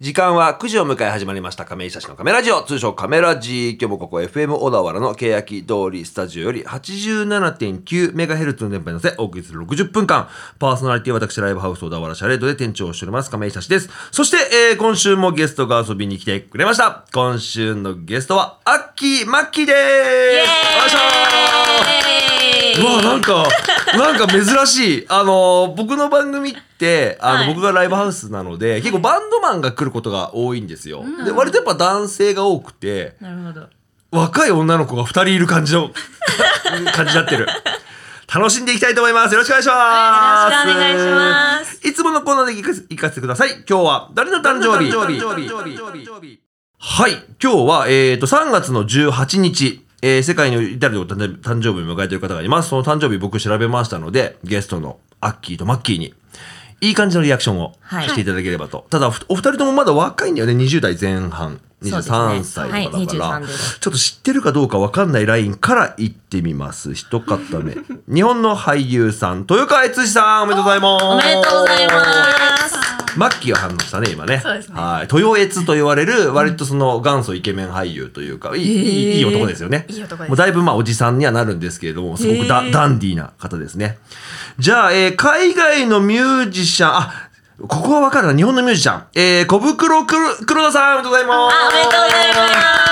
時間は9時を迎え始まりました。亀井久志のカメラジオ。通称カメラジ今日もここ FM 小田原の欅通りスタジオより 87.9MHz の電波に乗せお送りする60分間。パーソナリティは私ライブハウス小田原シャレードで店長をしております亀井久志です。そして、えー今週もゲストが遊びに来てくれました。今週のゲストはアッキーマッキーですよいしょーうわなんかなんか珍しい。あの僕の番組ってあの、はい。僕がライブハウスなので結構バンドマンが来ることが多いんですよ、で割とやっぱ男性が多くてなるほど。若い女の子が2人いる感じの 感じになってる。楽しんでいきたいと思います。よろしくお願いします、はいよろしくお願いします。いつものコーナーで行かせ行かせてください。今日は誰の誕生日？はい今日は、えー、と3月の18日えー世界の至ると誕生日を迎えている方がいます。その誕生日僕調べましたので、ゲストのアッキーとマッキーに、いい感じのリアクションをはいしていただければと。ただ、お二人ともまだ若いんだよね。20代前半。そうですね23歳とかだから、はい23ですちょっと知ってるかどうかわかんないラインから行ってみます。一方目。日本の俳優さん、豊川悦司さん、おめでとうございます。おめでとうございます。マッキーが反応したね、今ね。そうですねはい。豊悦と言われる、割とその元祖イケメン俳優というか、いい、いいいい男ですよね。いい男ですもうだいぶまあおじさんにはなるんですけれども、すごくダダンディーな方ですね。じゃあ、えー海外のミュージシャン、あ、ここはわかるな、日本のミュージシャン。えー、小袋黒黒田さん、おめでとうございます。あ、おめでとうございま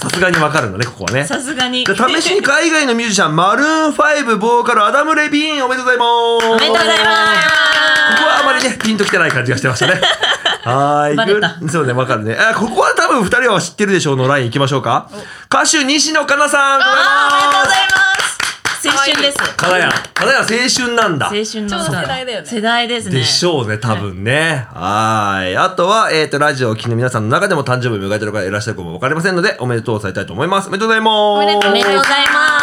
さすがにわかるんだね、ここはね。す。さすがに。で試しに海外のミュージシャン、マルーン5ボーカル、アダム・レビーン、おめでとうございます。おめでとうございます。ここはあまりね、ピンときてない感じがしてましたね。はーい。バレたぐそうね、わかるね。あ、ここは多分二人は知ってるでしょうのライン行きましょうか。歌手、西野カナさん。あ、おめでとうございます。青春です。かなやん。かなやん青春なんだ。青春のちょうど世代だよね世代ですね。でしょうね、多分ね。はーい。あとは、えっ、と、ラジオを聴きの皆さんの中でも誕生日を迎えてる方いらっしゃるかもわかりませんので、おめでとうを伝えたいと思います。おめでとうございます。おめでとうございます。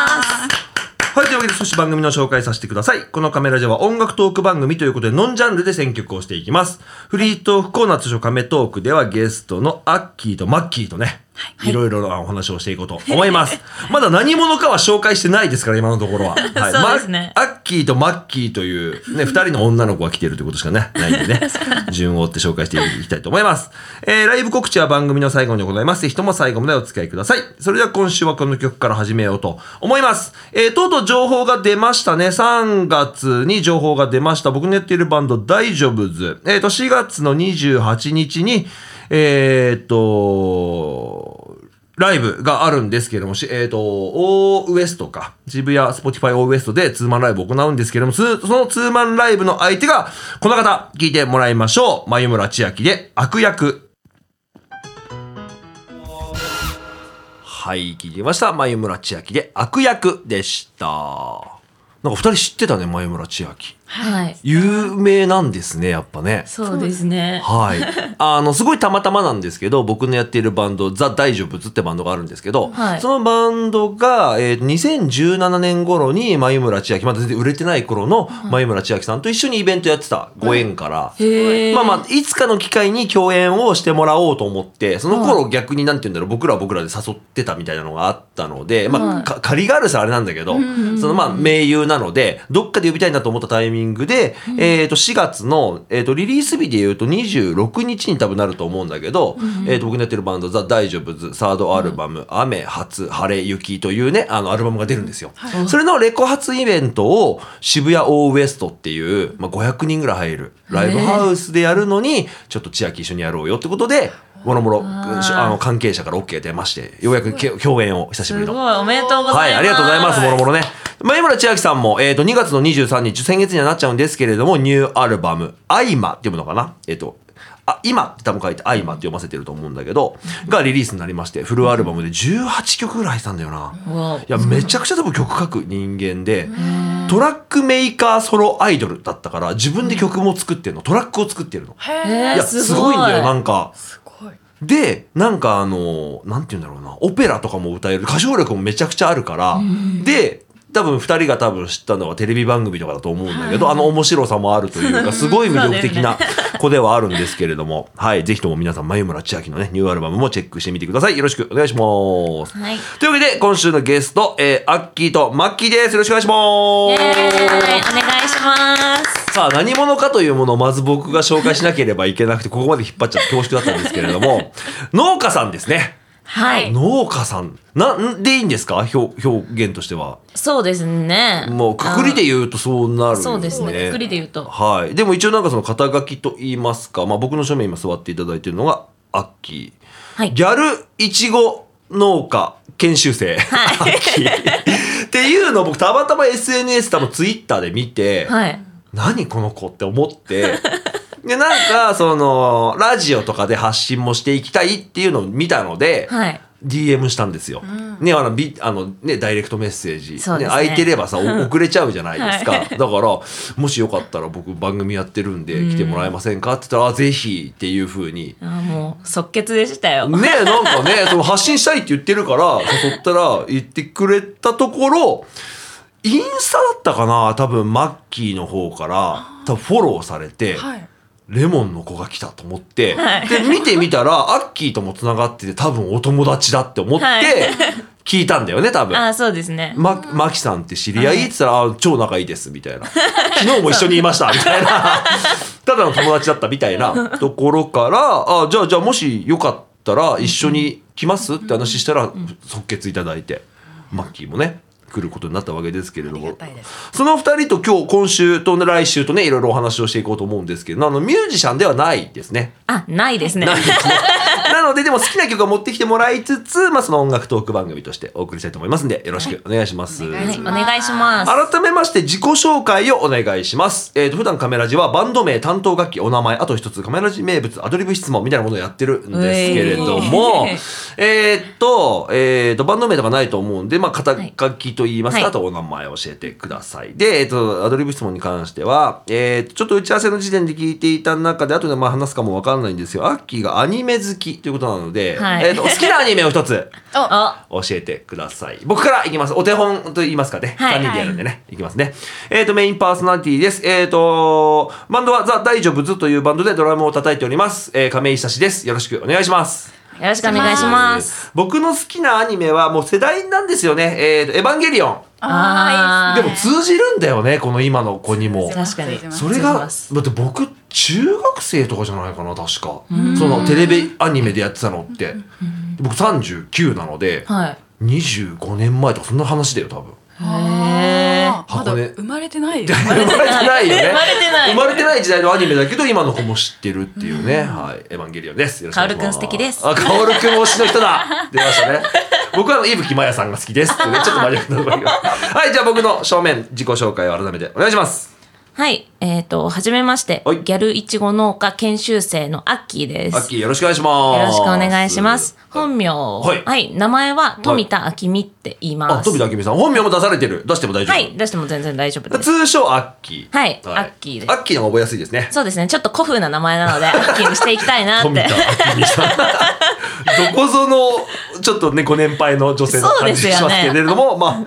はい、というわけで、少し番組の紹介させてください。このカメラでは音楽トーク番組ということで、ノンジャンルで選曲をしていきます。フリートークコーナー通称カメトークでは、ゲストのアッキーとマッキーとね、いろいろなお話をしていこうと思います。まだ何者かは紹介してないですから、今のところは。はいそうですねまアッキーとマッキーという、ね、二人の女の子が来てるということしかね、ないんでね、順を追って紹介していきたいと思います。えー、ライブ告知は番組の最後に行います。ぜひとも最後までお付き合いください。それでは今週はこの曲から始めようと思います。えー、とうとう情報が出ましたね。3月に情報が出ました。僕のやっているバンド、大丈夫ズ。えっ、と、4月の28日に、えっ、と、ライブがあるんですけども、しえっ、と、 O-WEST か、渋谷 Spotify O-WEST でツーマンライブを行うんですけども、そのツーマンライブの相手が、この方、聞いてもらいましょう。眉村千秋で、悪役。はい、聞いてました。眉村千秋で、悪役でした。なんか二人知ってたね、眉村千秋。はい。有名なんですね、やっぱね。そうですね。はい。あの、すごいたまたまなんですけど、僕のやっているバンド、ザ・大丈夫ズってバンドがあるんですけど、はいそのバンドが、えー2017年頃に、眉村千秋、まだ全然売れてない頃の眉村千秋さんと一緒にイベントやってたご縁から、へえ。まあまあ、いつかの機会に共演をしてもらおうと思って、その頃逆になんて言うんだろう、僕らは僕らで誘ってたみたいなのがあったので、まあ、はいか仮があるさあれなんだけど、そのまあ、盟友なので、どっかで呼びたいなと思ったタイミングで、えっと、4月の、えっと、リリース日で言うと26日に多分なると思うんだけど、えっと、僕のやってるバンド、ザ・大丈夫ズ、サードアルバム、雨、初、晴れ、雪というね、あの、アルバムが出るんですよ。それのレコ発イベントを渋谷オーウエストっていう、まあ、500人ぐらい入るライブハウスでやるのに、ちょっと千秋一緒にやろうよってことで、もろもろ、あの、関係者から OK 出まして、ようやくけ共演を久しぶりの。すごい、おめでとうございます。はい、ありがとうございます、もろもろね。前村千秋さんも、えっ、と、2月の23日、先月にはなっちゃうんですけれども、ニューアルバム、アイマって読むのかな？えっ、と、あ、今って多分書いて、アイマって読ませてると思うんだけど、がリリースになりまして、フルアルバムで18曲ぐらい入ってたんだよな。わいや、めちゃくちゃ多分曲書く人間で、トラックメーカーソロアイドルだったから、自分で曲も作ってるの、トラックを作ってるの。へええいや、ーすすごいごいんだよ、なんか。で、なんかあの、なんて言うんだろうな、オペラとかも歌える、歌唱力もめちゃくちゃあるから、で、多分二人が多分知ったのはテレビ番組とかだと思うんだけど、あの面白さもあるというか、すごい魅力的な子ではあるんですけれども、はい、ぜひとも皆さん、眉村千秋のね、ニューアルバムもチェックしてみてください。よろしくお願いします。はい。というわけで、今週のゲスト、えー、アッキーとマッキーです。よろしくお願いします。お願いします。さあ何者かというものをまず僕が紹介しなければいけなくてここまで引っ張っちゃって恐縮だったんですけれども 農家さんですねはい。農家さんなんでいいんですか？表表現としてはそうですね。もうくくりで言うとそうなるよねそうですね。くくりで言うと。はいでも一応なんかその肩書きと言いますか、まあ、僕の正面今座っていただいてるのがアッキーはい。ギャルいちご農家研修生、アッキーっていうのを僕たまたま SNS 多分ツイッターで見て、はい。何この子って思って でなんかそのラジオとかで発信もしていきたいっていうのを見たので、はい。DM したんですよ。ね、あの、ビあの、ね、ダイレクトメッセージ。そうですね空いてればさ、お 遅れちゃうじゃないですか。はだから、もしよかったら僕番組やってるんで来てもらえませんかって言ったら、あぜひっていうふうに。あもう即決でしたよ。ねなんかね、その発信したいって言ってるから、誘ったら言ってくれたところ、インスタだったかな？多分、マッキーの方から、多分フォローされて、はい。レモンの子が来たと思って、はいで、見てみたら、アッキーとも繋がってて、多分お友達だって思ってはい、聞いたんだよね、多分。あそうですね。ま、マキさんって知り合いって言ったら、あ超仲いいです、みたいな。昨日も一緒にいました、みたいな。ただの友達だったみたいなところから、あ、じゃあ、じゃあもしよかったら一緒に来ます？って話したら、即決いただいて、マッキーもね、来ることになったわけですけれども。その二人と今日、今週とね来週とね、いろいろお話をしていこうと思うんですけど、あの、ミュージシャンではないですね。あないですね。なすね。なので、でも好きな曲を持ってきてもらいつつ、まあ、その音楽トーク番組としてお送りしたいと思いますんで、よろしくお願いします。お願はいお願いします。改めまして自己紹介をお願いします。えっ、と、普段カメラジはバンド名、担当楽器、お名前、あと一つカメラジ名物、アドリブ質問みたいなものをやってるんですけれどもうえい、えっと、えっと、バンド名とかないと思うんで、まあ、肩書きと言いますか、はいあとお名前を教えてください。で、えっと、アドリブ質問に関しては、えっと、ちょっと打ち合わせの時点で聞いていた中で、後でまあ話すかもわかんないんですよ。アッキーがアニメ好きということなので、はいえっと、好きなアニメを一つ。あ教えてください。僕からいきます。お手本と言いますかね。はい3人でやるんでね。いきますね。えっ、と、メインパーソナリティです。えっ、と、バンドはザ・大丈夫ズというバンドでドラムを叩いております。えー、亀井久志です。よろしくお願いします。よろしくお願いします。僕の好きなアニメはもう世代なんですよね。えっ、と、エヴァンゲリオン。あーでも通じるんだよね、この今の子にも。確かに。それが、だって僕、中学生とかじゃないかな、確か。そのテレビアニメでやってたのって。僕39なので、はい。25年前とかそんな話だよ、多分。へあーまだ生まれてない。生まれてないよね。生まれてない生まれてない時代のアニメだけど、今の子も知ってるっていうね。はい。エヴァンゲリオンです。よろしくお願いします。カオルくん素敵ですあ、カオルくん推しの人だ出ましたね。僕は伊吹まやさんが好きですってね。ちょっと真面目なところが。はい、じゃあ僕の正面、自己紹介を改めてお願いします。はい。えっ、と、はじめまして、はいギャルいちご農家研修生のアッキーです。アッキーよろしくお願いします。よろしくお願いします。本名、はい名前は富田明美って言います。あ、飛田明美さん。本名も出されてる。出しても大丈夫。はい、出しても全然大丈夫です。通称アッキー。はいアッキーですアッキーの覚えやすいですね。そうですね、ちょっと古風な名前なので、アッキーにしていきたいなっ富田て。明美さん。どこぞの、ちょっとね、ご年配の女性の感じがしますけれども、ま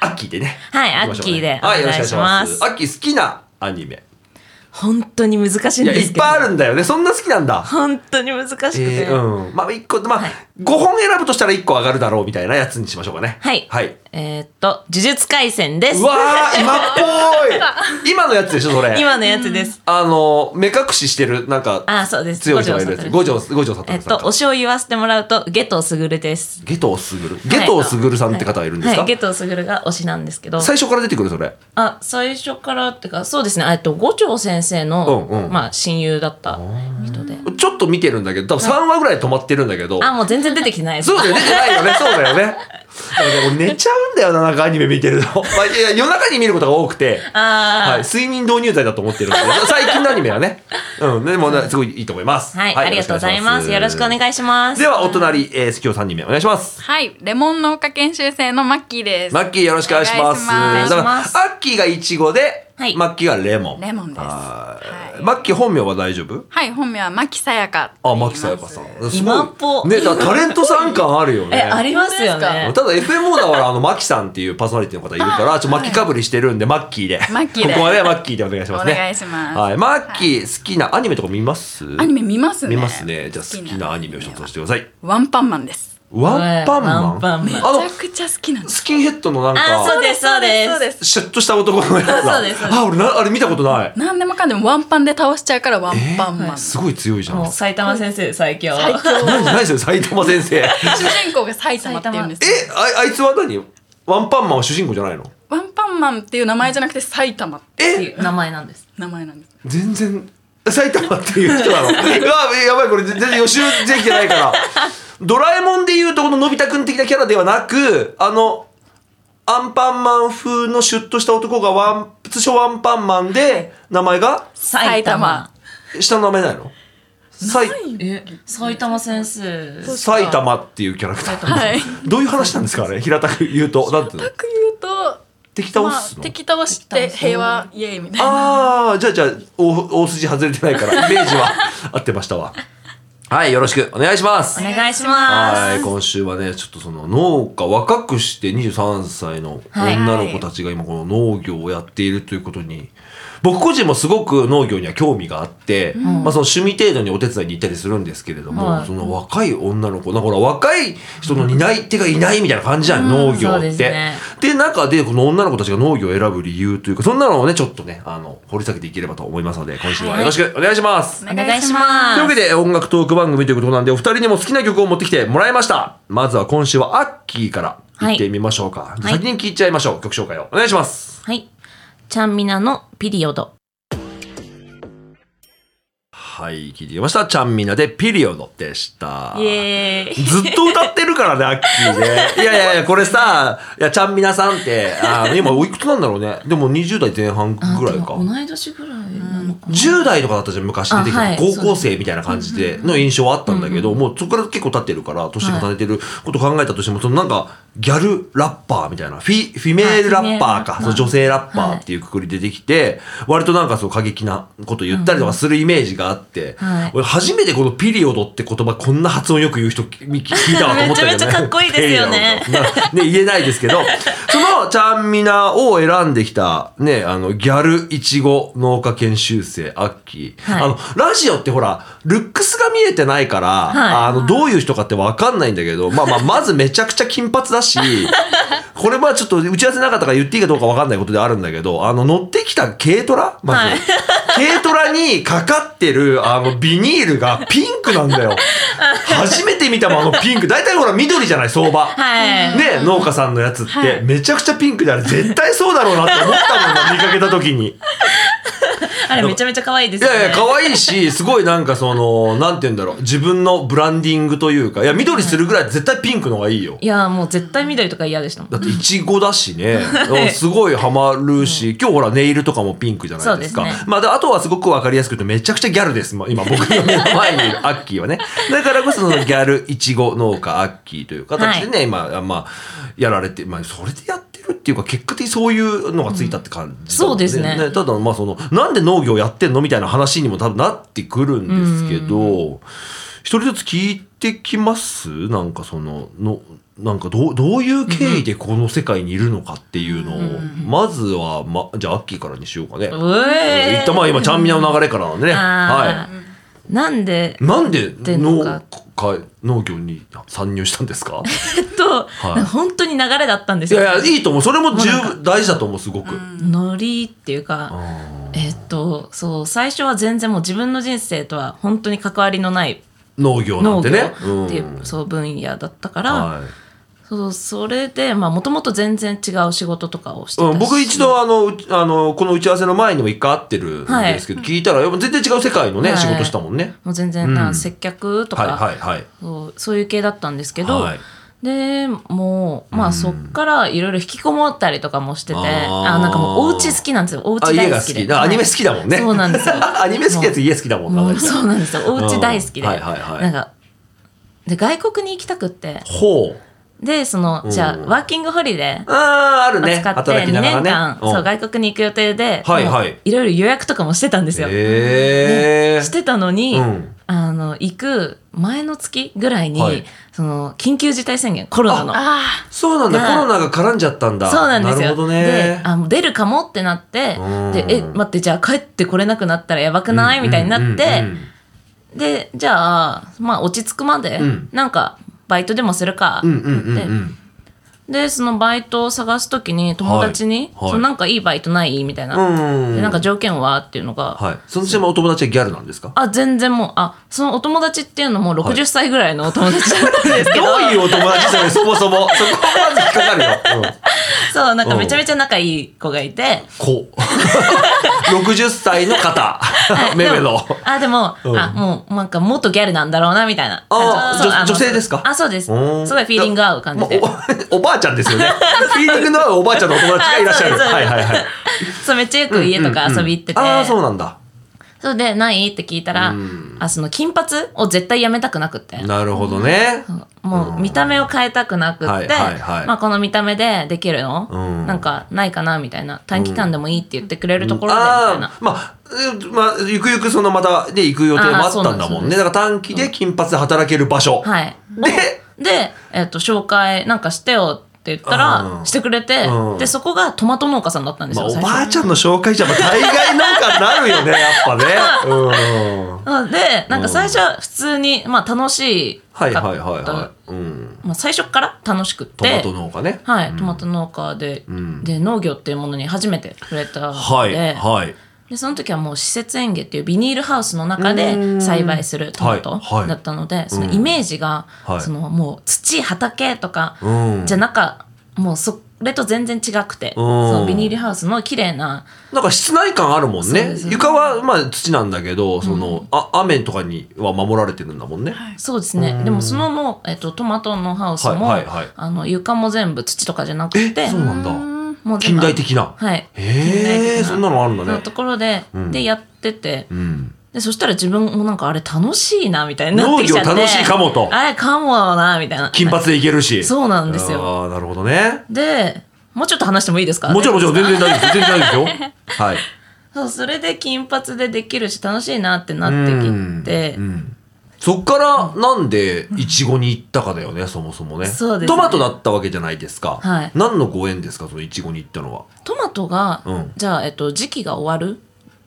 あ、アッキーでね。はいアッキーではい、よろしくお願いします。アッキー好きなアニメ。本当に難しいいや、いんですけど。っぱいあるんだよね。そんな好きなんだ。本当に難しくて。えーうん。まあ、一個、まあ、はい5本選ぶとしたら1個上がるだろうみたいなやつにしましょうかね。はい。はい。えーっと、呪術廻戦ですう。わー、今っぽい 今のやつでしょ、それ。今のやつです。あの、目隠ししてる、なんか、あ、そうです。強い人がいるやつ。五条、五条悟さん。えっと、推しを言わせてもらうと、ゲトウスグルです。ゲトウスグル？ゲトウスグルさんって方がいるんですか、はい、ゲトウスグルが推しなんですけど。最初から出てくる、それ。あ、最初からってか、そうですね。えっと、五条先生の、うんうんまあ、親友だった人で。ちょっと見てるんだけど、多分3話ぐらいで止まってるんだけど。あ、もう全然出てきてないです。そうだよ、出てないよね、そうだよね。寝ちゃうんだよな、なんかアニメ見てると。まあ、いや夜中に見ることが多くて。あはい、睡眠導入剤だと思ってるんで、最近のアニメはね。うん、でもね、すごいいいと思います。はい、ありがとうございます。よろしくお願いします。では、お隣、えー、今日3人目お願いします。はい、レモン農家研修生のマッキーです。マッキーよろしくお願いします。だから、ますアッキーがイチゴで、はいマッキーがレモン。レモンですはいはいマッキー本名は大丈夫？はい、本名は牧さやか。あ、マキさやかさん。すごい。今っぽね、だタレントさん感あるよね。え、ありますよね。ただ FM だからあのマキさんっていうパーソナリティの方いるからちょっとマキかぶりしてるんでマッキーで。マッキーで。ここはねマッキーでお願いしますね。お願いします。はい、マッキー好きなアニメとか見ます？アニメ見ますね。見ますね。じゃあ好きなアニメを一つ教えてください。ワンパンマンです。ワンパンマン？ワンパンめちゃくちゃ好きなんです。スキンヘッドのなんあそうかですそうです。そうです。シュッとした男のやつだ。あ俺なあれ見たことない。何でもかんでもワンパンで倒しちゃうからワンパンマン、すごい強いじゃん。埼玉先生最強。最強。何何それ埼玉先生。え主人公が埼玉って言うんですよ。ああいつは何？ワンパンマンは主人公じゃないの？ワンパンマンっていう名前じゃなくて埼玉ってっていえ？う名前なんです。名前なんです。全然埼玉っていう人なの。うわやばいこれ全然予習できてないから。ドラえもんでいうとこののび太くん的なキャラではなくあのアンパンマン風のシュッとした男がワン通称ワンパンマンで名前が？埼玉。下の名前ないの？埼え埼玉先生。埼玉っていうキャラクター。はい。どういう話なんですかあれ？平たく言うと。なんていうの？敵倒まあすの、敵倒して平和イエーイみたいな。ああじゃあじゃあ大大筋外れてないからイメージは合ってましたわ。はいよろしくお願いします。お願いします。はい今週はねちょっとその農家若くして23歳の女の子たちが今この農業をやっているということに、僕個人もすごく農業には興味があって、まあ、その趣味程度にお手伝いに行ったりするんですけれども、はい。その若い女の子だから若い人の担い手がいないみたいな感じじゃん、農業って。ですね。で中でこの女の子たちが農業を選ぶ理由というかそんなのをねちょっとねあの掘り下げていければと思いますので今週はよろしくお願いします。お願いしというますわけで音楽トーク番組ということなんでお二人にも好きな曲を持ってきてもらいました。まずは今週はアッキーから行ってみましょうか、はい。先に聞いちゃいましょう。曲紹介を。お願いします。はいちゃんみなのピリオドはい聞いてきましたちゃんみなでピリオドでしたイエーイずっと歌ってるからね、アッキーね。いやいやいや、これさ、いや、ちゃんみなさんって、あー今おいくつなんだろうね。でも20代前半ぐらいか。同い年ぐらい10代とかだったじゃん昔出てきた、あはい。高校生みたいな感じでの印象はあったんだけど、もうそこから結構経ってるから年重ねてること考えたとしてもそのなんかギャルラッパーみたいなフィフィメールラッパーかはいその女性ラッパーっていうくくりでできて、割となんかそう過激なこと言ったりとかするイメージがあって、はい。俺初めてこのピリオドって言葉こんな発音よく言う人聞聞いたわと思ったけどね。めちゃめちゃかっこいいですよね。ね、言えないですけど、そのちゃんみなを選んできた、ね、あの、ギャルいちご農家研修生、アッキー。はいあの、ラジオってほら、ルックスが見えてないから、はいあの、どういう人かってわかんないんだけど、まあまあ、まずめちゃくちゃ金髪だし、これはちょっと打ち合わせなかったから言っていいかどうかわかんないことであるんだけど、あの、乗ってきた軽トラ？まず、はい 軽トラにかかってる、あの、ビニールがピンクなんだよ。初めて見たもん、あのピンク。大体ほら、緑じゃない、相場。はいね、農家さんのやつって、めちゃくちゃピンクであれ、絶対そうだろうなって思ったもんな、見かけた時に。あれめちゃめちゃ可愛いですよねいやいや、可愛いし、すごいなんかその、なんて言うんだろう、自分のブランディングというか、いや、緑するぐらい絶対ピンクの方がいいよ。いやもう絶対緑とか嫌でしたもんだって、いちごだしね、すごいハマるし、今日ほら、ネイルとかもピンクじゃないですか。ねまあ、であとはすごくわかりやすく言うと、めちゃくちゃギャルです。まあ今、僕の目の前にいるアッキーはね。だからこそ、そのギャルいちご農家アッキーという形でね、今、まあ、やられて、まあ、それでやってるっていうか、結果的にそういうのがついたって感じそうですね。ただ、まあ、その、なんで農業やってんのみたいな話にも多分なってくるんですけど、一人ずつ聞いてきます？なんかその、の、なんかどう、どういう経緯でこの世界にいるのかっていうのを、まずは、ま、じゃあ、アッキーからにしようかね。うえー。一旦まあ今、ちゃんみなの流れからなんでね。はあーなんでい。なんで農家農業に参入したんですか？えっと、はい本当に流れだったんですよいやいや、いいと思う。それも十分大事だと思う、すごく。ノリっていうかあえっとそう最初は全然もう自分の人生とは本当に関わりのないー農業なん農業てね。っていう、んそう分野だったから、はいそうそれでまあもともと全然違う仕事とかをしてたし、うん、僕一度あのあのこの打ち合わせの前にも一回会ってるんですけど、聞いたらやっぱ全然違う世界のね、はい。仕事したもんね。もう全然、うん。な接客とか、はいはいはい。そうそういう系だったんですけど、はい。でもうまあそっからいろいろ引きこもったりとかもしてて、あー。あなんかもうお家好きなんですよ。おあ家大好きで。家が好き。アニメ好きだもんね。そうなんですよ。アニメ好きなやつ家好きだもんな。もうそうなんですよ。お家大好きで、うん。はいはいはい。なんかで外国に行きたくって。ほう。でそのじゃあうんワーキングホリデーああ、あるね。使って働き2年。間、そう外国に行く予定で、はいはいいろいろ予約とかもしてたんですよ。へえ。してたのに、うんあの行く前の月ぐらいに、はいその緊急事態宣言コロナの。あそうなんだ。がコロナが絡んじゃったんだ。そうなんですよ。なるほどでね。あもう出るかもってなってうんでえ待ってじゃあ帰ってこれなくなったらやばくない？みたいになって、でじゃあまあ落ち着くまで、うんなんかバイトでもするかって。でそのバイトを探す時に友達に「はい。はいそのなんかいいバイトない?」みたいな、なんか条件は？っていうのが、はい。そのちなみにお友達はギャルなんですか？あ全然もうあそのお友達っていうのも60歳ぐらいのお友達だったんですけど、どういうお友達それそもそも。そこはまず引っかかるよ、うん、そうなんかめちゃめちゃ仲いい子がいて、こ 60歳の方。はい。めめのでもあでも、うん。あもうなんか元ギャルなんだろうなみたいな。あー女そうの女性ですか？あそうです。すうん。ごいフィーリング合う感じあお おばあちゃんですよね。フィーリングの合うおばあちゃんのお友達がいらっしゃる。あ そうですはいはいはい。そうめっちゃよく家とか遊び行ってて、ああそうなんだそれでない？って聞いたら、うん。あその金髪を絶対やめたくなくって。なるほどね。もう見た目を変えたくなくって、はいはいはい。まあ、この見た目でできるの、うん。なんかないかな？みたいな。短期間でもいいって言ってくれるところでみたいな、ああまあうんまあゆくゆくそのまたで行く予定もあったんだもんね。だから短期で金髪で働ける場所。はい。で？で、えっと紹介なんかしてよって言ったら、うんしてくれて、うん。でそこがトマト農家さんだったんですよ、まあおばあちゃんの紹介じゃまあ大概なんかになるよねやっぱね。うん。あでなんか最初は普通に、まあ、楽しかった、はいはいはいはい。うん。まあ、最初から楽しくトマてト農家ね。はい、トマト農家で,、ん。で農業っていうものに初めて触れたので,、はいはいでその時はもう施設園芸っていうビニールハウスの中で栽培するトマトはい。はい。だったので、そのイメージが、はい。そのもう土畑とかうん。じゃなかもうそれと全然違くて、そのビニールハウスの綺麗ななんか室内感あるもんね。そうです床はまあ土なんだけどその、あ雨とかには守られてるんだもんね、そうですね。でもそのの、えっと、トマトのハウスも、はい。はい。はい。あの床も全部土とかじゃなくてえそうなんだ。近もう全部代的な？はい。へえそんなのあるんだね。のところで、ん。でやってて、うん。でそしたら自分もなんかあれ楽しいなみたいになってきちゃって。農業楽しいかもと。あれかもなみたいな。金髪でいけるし。そうなんですよ。ああなるほどね。でもうちょっと話してもいいですか？もちろんもちろん。全然大丈夫です全然大丈夫ですよ。はい。そうそれで金髪でできるし楽しいなってなってきて、うんそっからなんでいちごに行ったかだよねそもそもね。そうですね。トマトだったわけじゃないですか、はい。何のご縁ですかそのいちごに行ったのは？トマトが、うん。じゃあ、えっと、時期が終わる？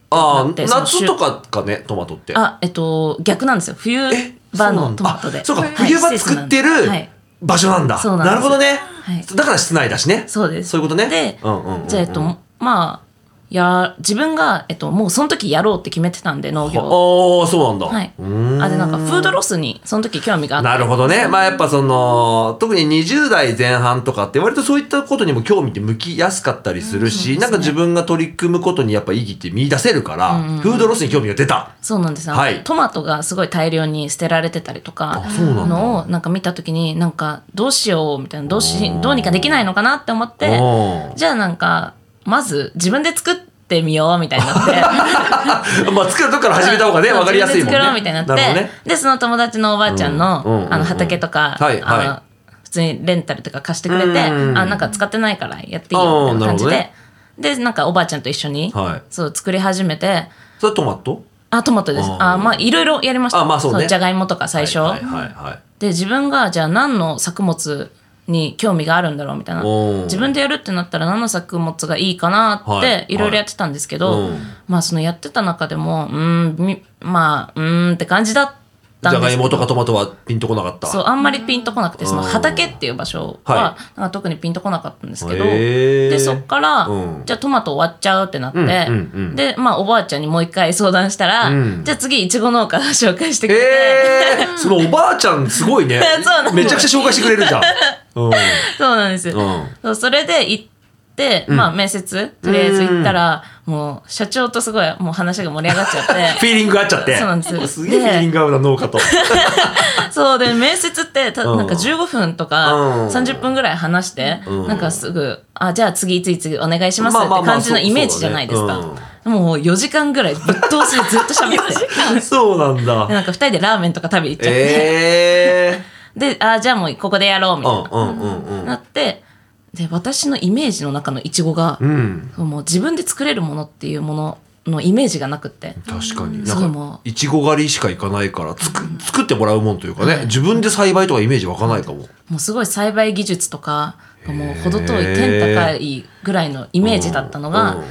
ああだってその夏とかかねトマトって。あえっと逆なんですよ。冬え場のそうなんだトマトであそうか、はい。冬場作ってるはい。場所なんだ、そうなんでするほどね、はい。だから室内だしね。そうです。そういうことね。で、うんうんうんうん。じゃあえっとまあや自分が、えっと、もうその時やろうって決めてたんで農業。をああそうなんだ、はい、うーん。あでなんかフードロスにその時興味があって。なるほどね。まあやっぱその、特に20代前半とかって割とそういったことにも興味って向きやすかったりするし、なんか自分が取り組むことにやっぱ意義って見出せるから、フードロスに興味が出た。そうなんです。よ、はい。トマトがすごい大量に捨てられてたりとかのをなんか見た時になんかどうしようみたいなどうしどうにかできないのかなって思ってじゃあなんかまず自分で作ってみようみたいになって。まあ作るとこから始めた方がね、わかりやすいもんね。作ろうみたいになって。ね。でその友達のおばあちゃんの,、うんうんうん。うんあの畑とか、はいはい。あの普通にレンタルとか貸してくれて、うんあなんか使ってないからやっていいよみたいな感じで、でなんかおばあちゃんと一緒に、はい。そう作り始めて。それはトマト？あトマトです。あまあいろいろやりました。あまあそうね。じゃがいもとか最初、はいはいはいはい。で自分がじゃあ何の作物に興味があるんだろうみたいな。自分でやるってなったら何の作物がいいかなっはい。てい。ろいろやってたんですけど、うん。まあそのやってた中でもうーんみまあうーんって感じだったんじゃですけどがいもとかトマトはピンとこなかった。そうあんまりピンとこなくてそのうん畑っていう場所ははなんか特にピンとこなかったんですけど、へー。でそっから、うん。じゃあトマト終わっちゃうってなって、うんうんうん。でまあおばあちゃんにもう一回相談したら、うん。じゃあ次いちご農家紹介してくれて、えー、そのおばあちゃんすごいね。めちゃくちゃ紹介してくれるじゃん。うん。そうなんです。よ、うん。そうそれで行って、まあ面接とりあえず行ったら、もう社長とすごいもう話が盛り上がっちゃって。フィーリングが合っちゃって。そうなんです。よすげえフィーリング合うな、農家と。そうで面接ってたうん。なんか15分とかうん。30分ぐらい話して、うん。なんかすぐ「あじゃあ次次次お願いします」って感じのイメージじゃないですか、もう4時間ぐらいぶっ通しでずっと喋って。そうなんだ。で。なんか2人でラーメンとか食べ行っちゃって、えであじゃあもうここでやろうみえー。たいな、うんうんうんなってで私のイメージの中のイチゴが、うん。うん。もう自分で作れるものっていうもののイメージがなくって確かに。そうもなんか、いちご狩りしか行かないから、つく、作ってもらうもんというかね、自分で栽培とかイメージ湧かないかも。もうすごい栽培技術とかがもう程遠い天高いぐらいのイメージだったのが、うん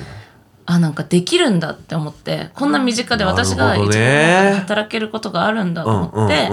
あなんかできるんだって思ってこんな身近で私が一応ね。働けることがあるんだと思って、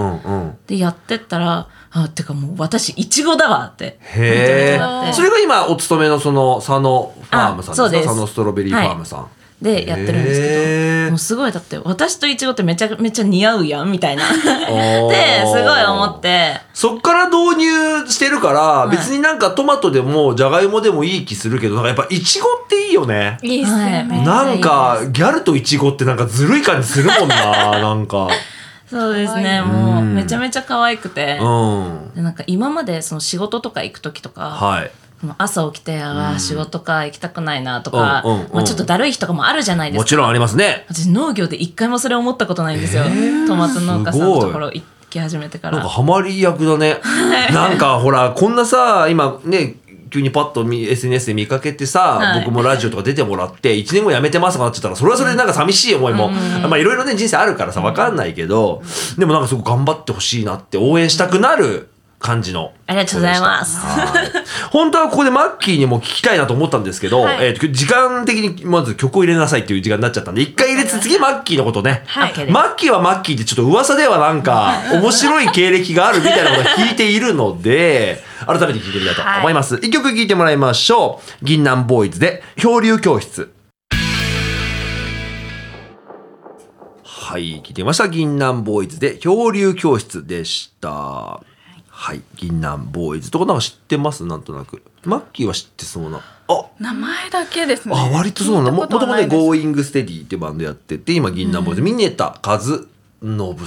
でやってったらあてかもう私いちごだわってへえそれが今お勤めのその佐野ファームさんですか？佐野ストロベリーファームさん、でやってるんですけどもうすごいだって私といちごってめちゃめちゃ似合うやんみたいな。ー。ですごい思って。そっから導入してるから、い。別になんかトマトでもじゃがいもでもいい気するけどなんかやっぱいちごっていいよね。いいっすよね、はい。なんかギャルといちごってなんかずるい感じするもんな なんか。そうですねもうめちゃめちゃ可愛くて。うん。でなんか今までその仕事とか行く時とか、はい朝起きて、ああ仕事か行きたくないなとか、うんうんうん。まあ、ちょっとだるい日とかもあるじゃないですか。もちろんありますね。私農業で一回もそれ思ったことないんですよ、トマト農家さんのところ行き始めてかなんからハマり役だね。なんかほらこんなさ今ね急にパッと見 SNS で見かけてさ、はい。僕もラジオとか出てもらって1年後辞めてますとかなっちゃったらそれはそれでなんか寂しい思いも、まあいろいろね人生あるからさ分かんないけど、でもなんかすごく頑張ってほしいなって応援したくなる感じの。ありがとうございます。はい。本当はここでマッキーにも聞きたいなと思ったんですけど、はい。えーと時間的にまず曲を入れなさいっていう時間になっちゃったんで一回入れて次マッキーのことね、はい。マッキーはマッキーってちょっと噂ではなんか面白い経歴があるみたいなことを聞いているので 改めて聞いてみたいと思います、一曲聴いてもらいましょう。銀杏ボーイズで漂流教室。はい聞いてみました。銀杏ボーイズで漂流教室でしたはい銀杏ボーイズとかなんか知ってます？なんとなく。マッキーは知ってそうな。あ名前だけですね。あ割とそうな。のもともともね「はないです。Going Steady」ってバンドやってて今銀杏ボーイズ。ミネタ和信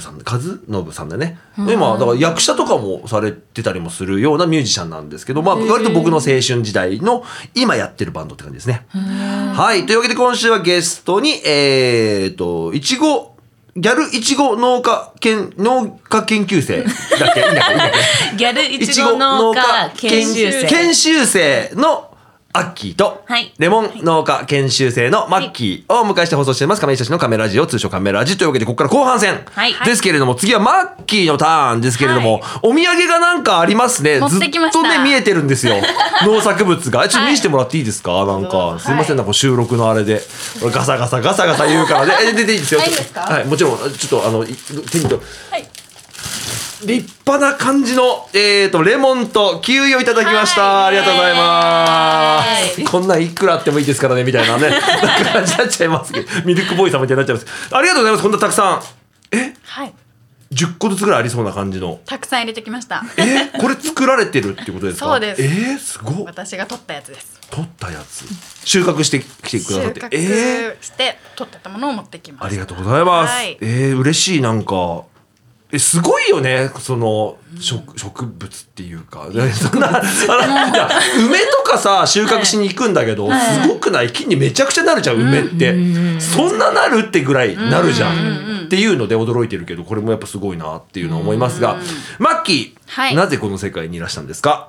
さん。和信さんだね。今だから役者とかもされてたりもするようなミュージシャンなんですけどまあ割と僕の青春時代の今やってるバンドって感じですね。はいというわけで今週はゲストにえっといちごギャルいちご農家研農家研究生だっけ？いいんだっけいいんだっけギャルいちご農家研修生。研修生。のアッキーと、はい。レモン農家研修生のマッキーをお迎えして放送しています。亀井久志のカメラジオ通称カメラジというわけでここから後半戦。はい。ですけれども、次はマッキーのターンですけれども、お土産がなんかありますね。持ってきました。ずっとね見えてるんですよ。農作物が。ちょっと見せてもらっていいですか、なんかすいませんなんか収録のあれで。俺ガサガサガサガサ言うからね。え出ていいですよ。はい。いいですかはいもちろんちょっとあのい手にとはい立派な感じの、えー、とレモンとキウイをいただきました、はい。ありがとうございまはすこんなんいくらあってもいいですからねみたいなね。なんか感じになっちゃいますけど。ミルクボーイさんみたいになっちゃいます。ありがとうございますこんなたくさん。え？はい。10個ずつぐらいありそうな感じの。たくさん入れてきました。え？これ作られてるってことですか？そうです。えー、すごっ。私が取ったやつです。取ったやつ。収穫してきてくださって。収穫えーして取ってたものを持ってきました。ありがとうございます。はい。えー、嬉しいなんか。えすごいよね。その植植物っていうか、ね そんないや梅とかさ収穫しに行くんだけど、すごくない？木にめちゃくちゃなるじゃん梅って、そんななるってぐらいなるじゃん、っていうので驚いてるけどこれもやっぱすごいなっていうのは思いますが、マッキー、はい。なぜこの世界にいらしたんですか？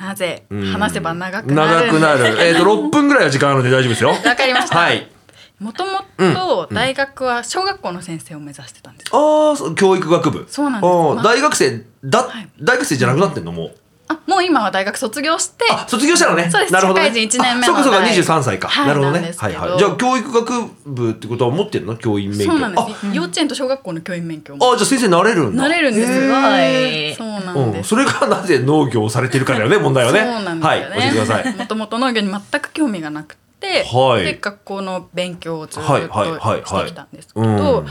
なぜ？うん。話せば長くなる。長くなる、えー、と6分ぐらいは時間あるので大丈夫ですよ。わかりました。はいもともと大学は小学校の先生を目指してたんです。ああ教育学部。そうなんです。ああ大学生だ、はい。大学生じゃなくなってんのもう。あもう今は大学卒業してあ卒業したのね。そうです。なるほど、ね、社会人一年目のあそうかそうか代23歳か、はい。なるほどね。なんですけど。はいはい。じゃあ教育学部ってことは持ってるの？教員免許。そうなんです。あ。幼稚園と小学校の教員免許をあじゃあ先生なれるんだ。なれるんです。へよーそうなうんん、です。それがなぜ農業をされてるかだよね問題はね。そうなんですよね。はい。教えてください。もともと農業に全く興味がなくて、はい。で学校の勉強をずっとしてきたんですけうん。ど、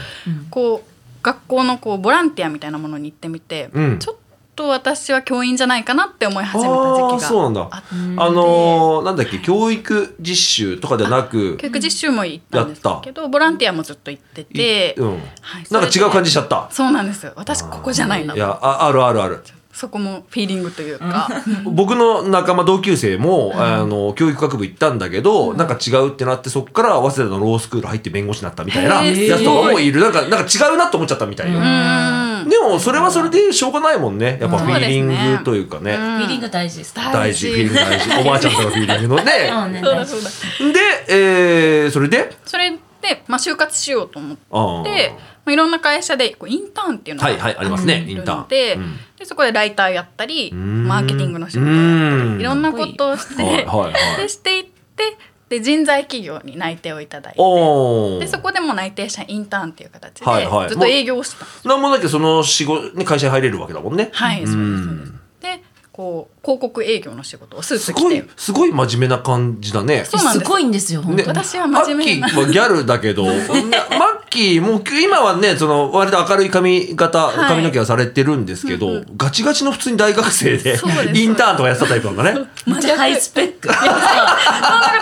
こう学校のこうボランティアみたいなものに行ってみて、うん。ちょっと私は教員じゃないかなって思い始めたあ時期がーそうなんだ。あって。あのー、なんだっけ教育実習とかではなく教育実習も行ったんですけどボランティアもずっと行ってて、うん。はいなんか違う感じしちゃった。そうなんですよ。私ここじゃないないやああるあるあるそこもフィーリングというか、僕の仲間同級生も、あの教育学部行ったんだけど、なんか違うってなってそこから早稲田のロースクール入って弁護士になったみたいなやつとかもいる。なんかなんか違うなと思っちゃったみたいよ、うん。でもそれはそれでしょうがないもんね。やっぱフィーリングというかね、フィーリング大事。です。大事フィーリング大事。おばあちゃんとのフィーリングのね。そうね。で、えー、それで？それで、まあ、就活しようと思ってまあ、いろんな会社でこうインターンっていうのがはいはいありますねるインターン。で,、うん。でそこでライターやったりん。マーケティングの仕事をやったうん。りいろんなことをしてはいはいはい。で していってで人材企業に内定をいただいておでそこでも内定者インターンっていう形ではいはい。ずっと営業をしてたんですなんもなきゃその仕事、ね、会社に入れるわけだもんね。はい、そうですん。そうです。で、こう広告営業の仕事をスーすごいツ着て、、すごい真面目な感じだね。そうなんですすごいんです。よ本当に、私は真面目なマッキーはギャルだけど、マッキーも今はね、その割と明るい髪型、はい。髪の毛はされてるんですけど、ガチガチの普通に大学生でそうです。インターンとかやってたタイプなんだね。めっちゃハイスペック。そんなこ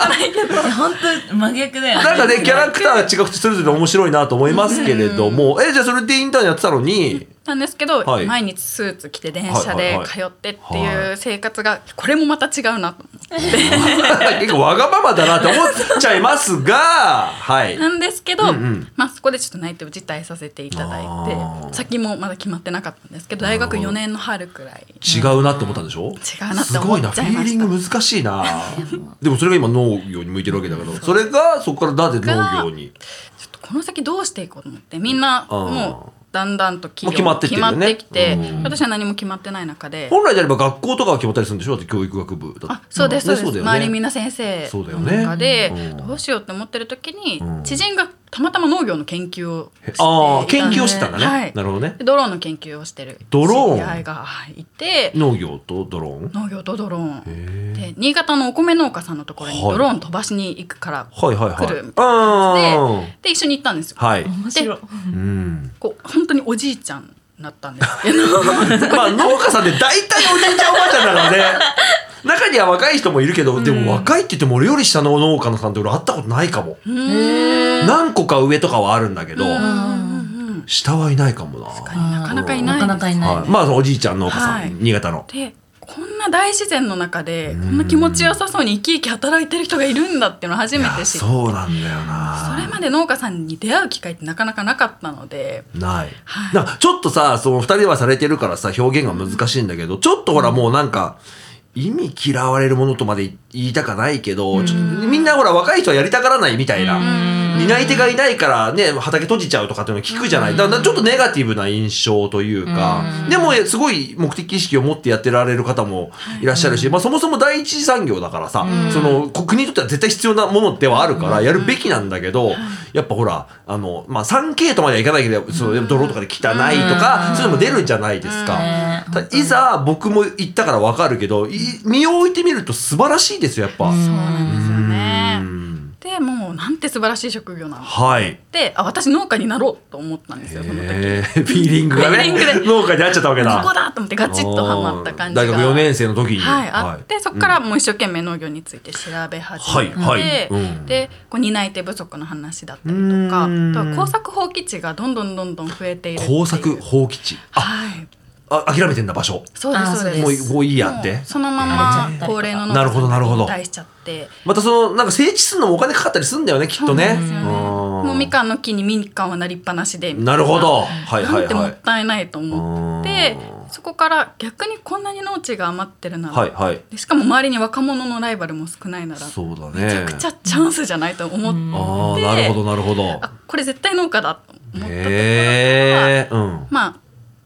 とないけど。本当真逆だよね。なんかね、キャラクターが違くてそれぞれ面白いなと思いますけれども、え、じゃあそれでインターンやってたのに、なんですけど、はい。毎日スーツ着て電車はいはいはい。で通ってっていう生活がこれもまた違うなと思って、結構わがままだなって思っちゃいますが、はい。なんですけど、うんうん。まあそこでちょっと内定を辞退させていただいあてー。先もまだ決まってなかったんですけど大学4年の春くらい違うなって思ったんでしょ？違うなって思すごいな、フっちゃいィーリング難しいな。でもそれが今農業に向いてるわけだから、それがそこからなぜ農業に？ちょっとこの先どうしていこうと思ってみんなもうだんだんと企もう決まってってね。決まってきて、うん。私は何も決まってない中で。本来であれば学校とかは決まったりするんでしょ教育学部だってあそうですそうです、ねだよね。周りみんな先生のそうだよね。中で、うん。どうしようって思ってる時に、うん。知人がたまたま農業の研究をしていたああ、研究をしてたんだね。はい。なるほどね。でドローンの研究をしてるドローン。知り合いがいて。農業とドローン？農業とドローン。へで新潟のお米農家さんのところにはい。ドローン飛ばしに行くからはいはいはい。来るみたいなあ感じで。で一緒に行ったんですよ。はい。面白い。うん。こう本当におじいちゃんになったんですけど まあ農家さんって大体おじいちゃんおばあちゃんだからね。中には若い人もいるけど、でも若いって言っても俺より下の農家のさんって俺会ったことないかも。何個か上とかはあるんだけど、下はいないかもな。なかなかいないですなかなかいない、はい、まあおじいちゃん農家さん、はい新潟の。でこんな大自然の中でこんな気持ちよさそうに生き生き働いてる人がいるんだっていうのを初めて知ってそそうなんだよな。れまで農家さんに出会う機会ってなかなかなかったので。ない。はい。なちょっとさ、その二人はされてるからさ、表現が難しいんだけど、ちょっとほらもうなんか、意味嫌われるものとまで言いたかないけど、ちょっとみんなほら若い人はやりたがらないみたいな。担い手がいないからね、畑閉じちゃうとかっていうの聞くじゃない。だからちょっとネガティブな印象というか、でもすごい目的意識を持ってやってられる方もいらっしゃるし、まあそもそも第一次産業だからさ、その国にとっては絶対必要なものではあるからやるべきなんだけど、やっぱほら、あの、まあ 3K とまではいかないけど、その泥とかで汚いとか、そういうのも出るじゃないですか。いざ僕も行ったからわかるけど、い身を置いてみると素晴らしいですよ、やっぱ。そうなんですようね。んでもうなんて素晴らしい職業なんだはい。ってあ私農家になろうと思ったんですよその時。フィーリングがね。農家にあっちゃったわけだ。ここだと思ってガチッとハマった感じが。大学4年生の時に。はい、あって、そこからうんもう一生懸命農業について調べ始めて、はいはい。うん。でこう担い手不足の話だったりとか耕作放棄地がどんどんどんどん増えているっていう。工作放棄地。あはいあ諦めてんだ場所。そうですあそうです。もうもういいやって。そのまま高齢の農なるほどなるほど。引退しちゃって。またそのなんか整地するのもお金かかったりするんだよねきっとね。そうなんですよね。うん。もうみかんの木にみかんはなりっぱなしで。なるほど。はいはいなんてもっはいたいないと思ってうん。そこから逆にこんなに農地が余ってるなら、はいはい。でしかも周りに若者のライバルも少ないならそうだめちゃねくちゃチャンスじゃないと思って、ああなるほどなるほど。あこれ絶対農家だと思ったところうん。まあ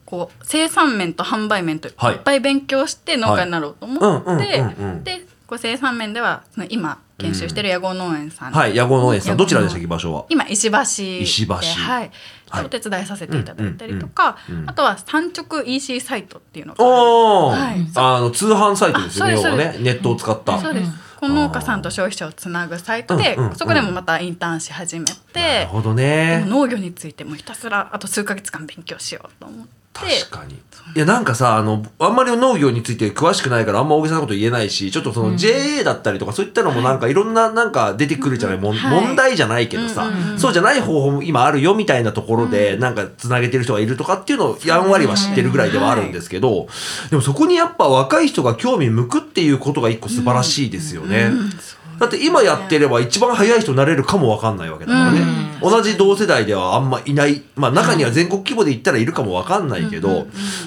こう生産面と販売面といはい。っぱい勉強して農家になろうと思ってでこう生産面では今研修してる野号農園さん、はい野号農園さん。どちらでしたっけ場所は？今石橋で石橋。はい。はい。お手伝いさせていただいたりとか、あとは産直 EC サイトっていうのがはい。あの通販サイトですよねネットを使った。そうです。この農家さんと消費者をつなぐサイトで、そこでもまたインターンし始めなてる、ほどでねも農業についてもひたすらあと数ヶ月間勉強しようと思って確かに。いやなんかさあのあんまり農業について詳しくないからあんま大げさなこと言えないしちょっとその JA だったりとかそういったのもなんかいろんななんか出てくるじゃない、もんはい。問題じゃないけどさ、うんうんそうじゃない方法も今あるよみたいなところでなんかつなげてる人がいるとかっていうのをやんわりは知ってるぐらいではあるんですけど、でもそこにやっぱ若い人が興味向くっていうことが一個素晴らしいですよね。うん。そうだって今やってれば一番早い人になれるかもわかんないわけだからね、同じ同世代ではあんまいない。まあ中には全国規模で言ったらいるかもわかんないけど、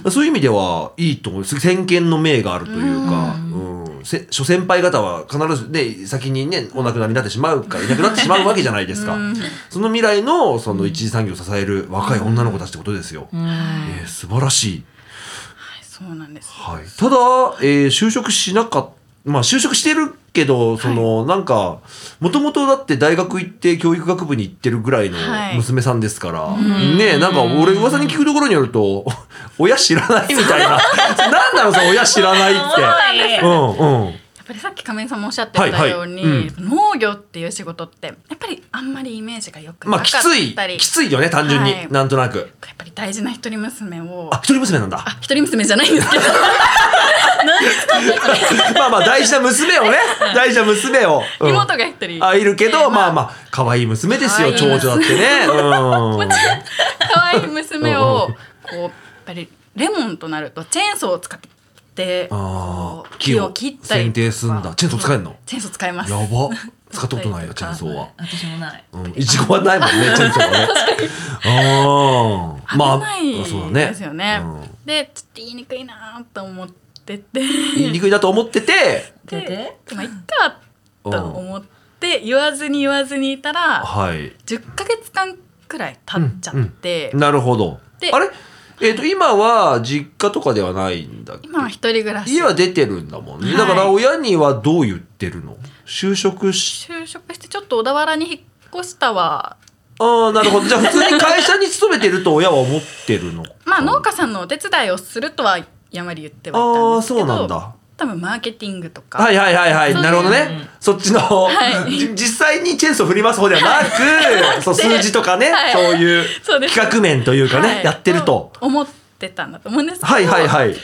そういう意味ではいいと思う。先見の明があるというか、うん。せ諸先輩方は必ずね先にねお亡くなりになってしまうかいなくなってしまうわけじゃないですか、その未来のその一次産業を支える若い女の子たちってことですよ、えー素晴らしい。そうなんです。はい、ただ、えー就職しなかったまあ就職してるけどその、なんかもともとだって大学行って教育学部に行ってるぐらいのはい。娘さんですから、ねえなんか俺噂に聞くところによると 親知らないみたいな。なんなのさ親知らないって。はいうんうん。やっぱりさっき亀井さんもおっしゃってたように、はいはい農業っていう仕事ってやっぱりあんまりイメージが良くまなかったあきついり、きついよね単純に、はい。なんとなく。やっぱり大事な一人娘を。あ一人娘なんだ。あ一人娘じゃないんですけど まあまあ大事な娘をね。大事な娘を、うん。妹が一人。あいるけど、でまあまあ可愛い娘ですよ長女だってね。うん。可愛い娘をこうやっぱりレモンとなるとチェーンソーを使ってあこうー木を切ったり剪定すんだ。チェーンソー使えんの？チェーンソー使います。やば。使ったことないよチェーンソーは。私もない。うん、いちごはないもんね、チェーンソーはね。ああ、まあ、危ないそうだね。ですよね、うんでちょっと言いにくいなと思ってて。言いにくいなと思ってて、ででまあいっかと思って言わずに言わずにいたらはい。10ヶ月間くらい経っちゃって、なるほど。であれ？えっ、と、今は実家とかではないんだっけ？今は一人暮らし。家は出てるんだもんね。はい。だから親にはどう言ってるの？就職し、就職してちょっと小田原に引っ越したはああ、なるほど。じゃあ普通に会社に勤めてると親は思ってるのか。まあ農家さんのお手伝いをするとはやまり言ってはいたんですけどあーそうなんだ多分マーケティングとか、はいはいはいはい。なるほどね。そっちの、はいじ実際にチェーンソー振ります方ではなく、そう数字とかね、はいそういうそうです企画面というかね、はいやってると。思ってたんだと思うんですけどはいはいはい。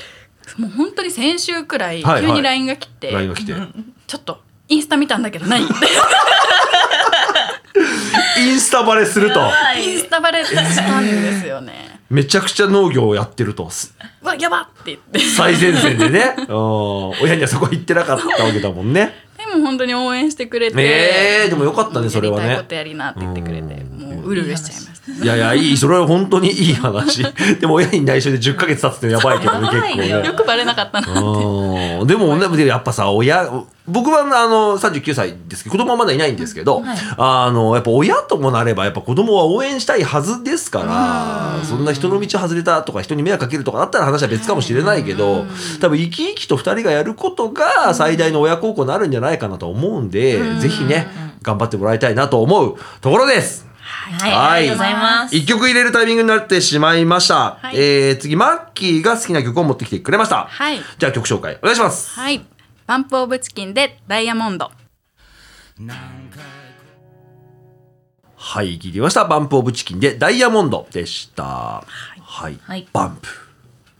もう本当に先週くらいはいはい急に LINE が来て、LINE が来て。ちょっとインスタ見たんだけど何って インスタバレすると。インスタバレしたんですよね。めちゃくちゃ農業をやってると。すうわやばって言って。最前線でね。うん。親にはそこ行ってなかったわけだもんね。でも本当に応援してくれて。えーでもよかったねそれはねやりたいことやりなって言ってくれて。うん。もううるうるしちゃいましたいやいや、いい。それは本当にいい話。でも親に内緒で10ヶ月経つってやばいけどね、結構ねよ。くバレなかったなってうんでもね、やっぱさ、親、僕はあの39歳ですけど、子供はまだいないんですけど、はいあの、やっぱ親ともなれば、やっぱ子供は応援したいはずですから、そんな人の道外れたとか、人に迷惑かけるとかだったら話は別かもしれないけど、多分生き生きと2人がやることが最大の親孝行になるんじゃないかなと思うんで、ぜひね、頑張ってもらいたいなと思うところです。はい、ありがとうございます。一曲入れるタイミングになってしまいました。はいえー、次、マッキーが好きな曲を持ってきてくれました。はいじゃあ曲紹介お願いします。はいバンプオブチキンでダイヤモンドはい、聞いてみました。バンプオブチキンでダイヤモンドでした。はい。はいバンプ。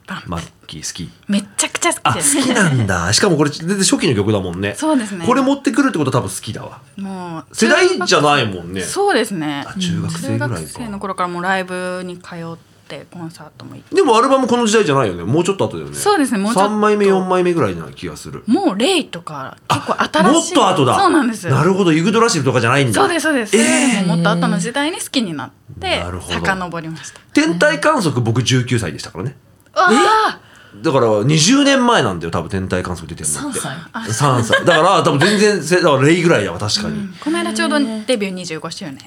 バンプマッキー好き。めちゃくちゃ好あ、きです好きなんだ。しかもこれ全然初期の曲だもんね。そうですねこれ持ってくるってことは多分好きだわ。もう世代じゃないもんね。そうですねあ中学生中ぐらいか学生の頃からもうライブに通ってコンサートも行ってでもアルバムこの時代じゃないよね。もうちょっと後だよね。そうですねもうちょっと3枚目、4枚目ぐらいな気がする。もうレイとか結構あ新しいもっと後だ。そうなんですなるほど。ユグドラシルとかじゃないんだ。そうですそうです、えもっと後の時代に好きになってなるほど遡りました天体観測僕19歳でしたからね。だから20年前なんだよ多分天体観測出てるのって。3歳。3歳。だから多分全然せだからレイぐらいだわ確かに、この間ちょうどデビュー25周年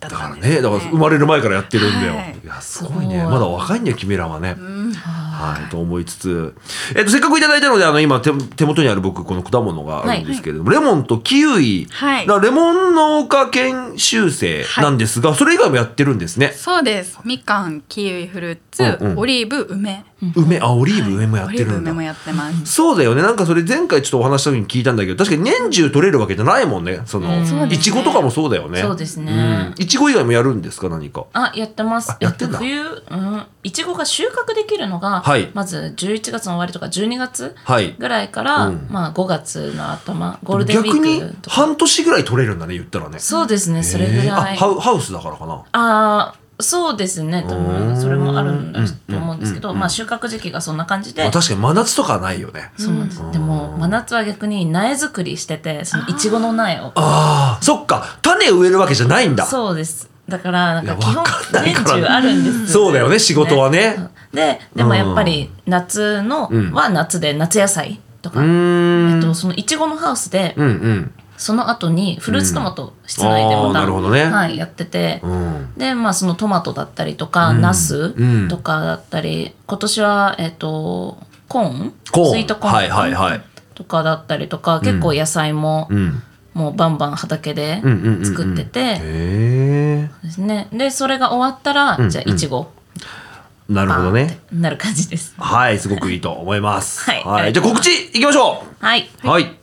だからねだから生まれる前からやってるんだよ、はい。い、やすごいね。まだ若いんだよキメラはね、うんはい、と思いつつ、えっと、せっかくいただいたのであの今手手元にある僕この果物があるんですけれども、レモンとキウイ、はい。レモン農家研修生なんですが、それ以外もやってるんですね。そうです。みかんキウイフルーツ、うんうん。オリーブ梅。梅。あオリーブ梅もやってるんだ、オリーブ梅もやってます。そうだよね。なんかそれ前回ちょっとお話した時に聞いたんだけど確かに年中取れるわけじゃないもんね。そのそうですね。いちごとかもそうだよね。そうですね。いちご以外もやるんですか何か。あ、やってます。あ。やってんだ。え冬、うん、いちごが収穫できるのが、はい。まず11月の終わりとか12月はい。ぐらいから、うん。まあ5月の頭、ゴールデンウィ逆にークとか。半年ぐらい取れるんだね言ったらね。そうですね、それぐらい。ハウハウスだからかな。あーそうですね、多分それもあるんだと思うんですけど、まあ収穫時期がそんな感じで。まあ、確かに真夏とかはないよね。そうなんです。でも真夏は逆に苗作りしてて、そのいちごの苗を。ああそっか。種植えるわけじゃないんだ。そうです。だからなんか基本年中あるんですそうだよね仕事はね。ででもやっぱり夏のうん。は夏で夏野菜とか、えっと、そのいちごのハウスでうんうん。その後にフルーツトマト室内でまた、なるほどね。はい、やってて、うん。でまあそのトマトだったりとか、うん。ナスうん。とかだったり今年はえっとコーン？コーン。スイートコーンとかだったりとか、結構野菜も、うん。もうバンバン畑でうんうんうんうん作ってて。ですね。でそれが終わったら、んじゃあいちごなるほどね。なる感じです。はい、すごくいいと思います。はいじゃあ告知いきましょはい。う。はい。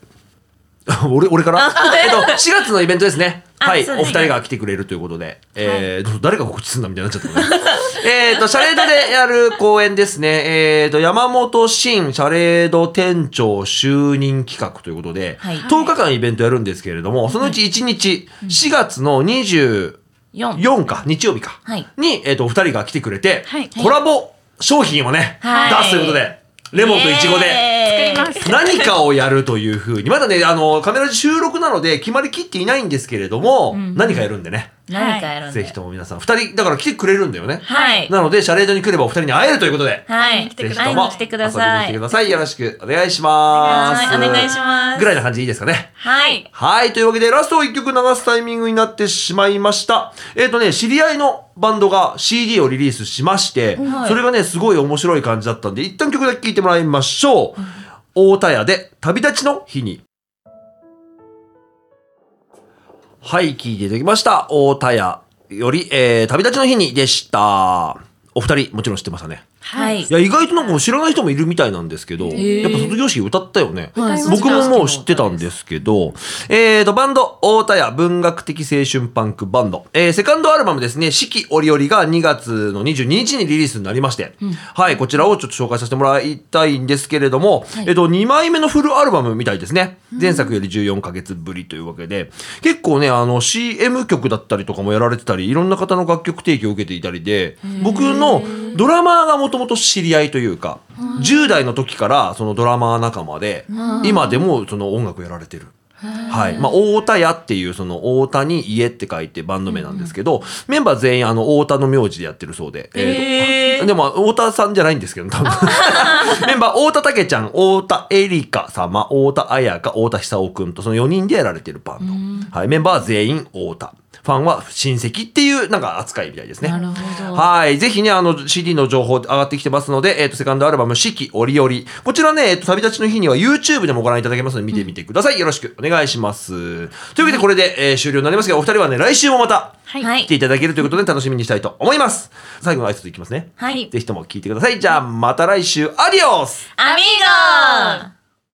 俺、俺から？あえっと、4月のイベントですね。はい。お二人が来てくれるということで。えーと、誰が告知するんだみたいになっちゃったね。えっと、シャレードでやる公演ですね。えっと、山本新シャレード店長就任企画ということで、はい10日間イベントやるんですけれども、そのうち1日、4月の24 4。か、日曜日か。はいに、えっと、お二人が来てくれて、はいコラボ商品をね、はい出すということで、レモンとイチゴで、何かをやるというふうに、まだね、あの、カメラ収録なので決まりきっていないんですけれども、何かやるんでね、何かやるんで。ぜひとも皆さん、二人、だから来てくれるんだよね。はい。なので、シャレードに来ればお二人に会えるということで、はい。来てくださいぜひとも会いに来てくだ遊びにさい。来てください。よろしくお願いします。はいお願いしますぐらいな感じでいいですかね。はい。はい。というわけで、ラストを一曲流すタイミングになってしまいました。えっ、とね、知り合いのバンドが CD をリリースしまして、はいそれがね、すごい面白い感じだったんで、一旦曲だけ聴いてもらいましょう。大田屋で旅立ちの日に。はい、聞いていただきました。大田屋より、えー、旅立ちの日にでした。お二人、もちろん知ってましたね。はい。い。や、意外となんか知らない人もいるみたいなんですけど、ー。やっぱ卒業式歌ったよね。はい僕ももう知ってたんですけど、えーと、バンド、大田屋文学的青春パンクバンド。えーセカンドアルバムですね、四季折々が2月の22日にリリースになりまして、はい、こちらをちょっと紹介させてもらいたいんですけれども、えっと、2枚目のフルアルバムみたいですね。前作より14ヶ月ぶりというわけで、結構ね、あの、CM 曲だったりとかもやられてたり、いろんな方の楽曲提供を受けていたりで、僕のドラマーがもともと知り合いというか、10代の時からそのドラマー仲間で、今でもその音楽やられてる。はい。まあ、大田屋っていう、その、大田に家って書いてバンド名なんですけど、メンバー全員、あの、大田の名字でやってるそうで。えーとでも、大田さんじゃないんですけど、多分。メンバー、大田武ちゃん、大田エリカ様、大田彩香、大田久夫くんと、その4人でやられてるバンド。はい。メンバーは全員大田。ファンは親戚っていう、なんか扱いみたいですね。なるほど。はい。ぜひね、あの、CD の情報上がってきてますので、えっ、と、セカンドアルバム、四季折々。こちらね、えっ、と、旅立ちの日には YouTube でもご覧いただけますので、見てみてください。よろしくお願いします。というわけで、これで、えー終了になりますが、お二人はね、来週もまたはいはい来ていただけるということで、楽しみにしたいと思います。最後の挨拶いきますね。はい。ぜひとも聞いてください。じゃあ、また来週、アディオスアミーゴ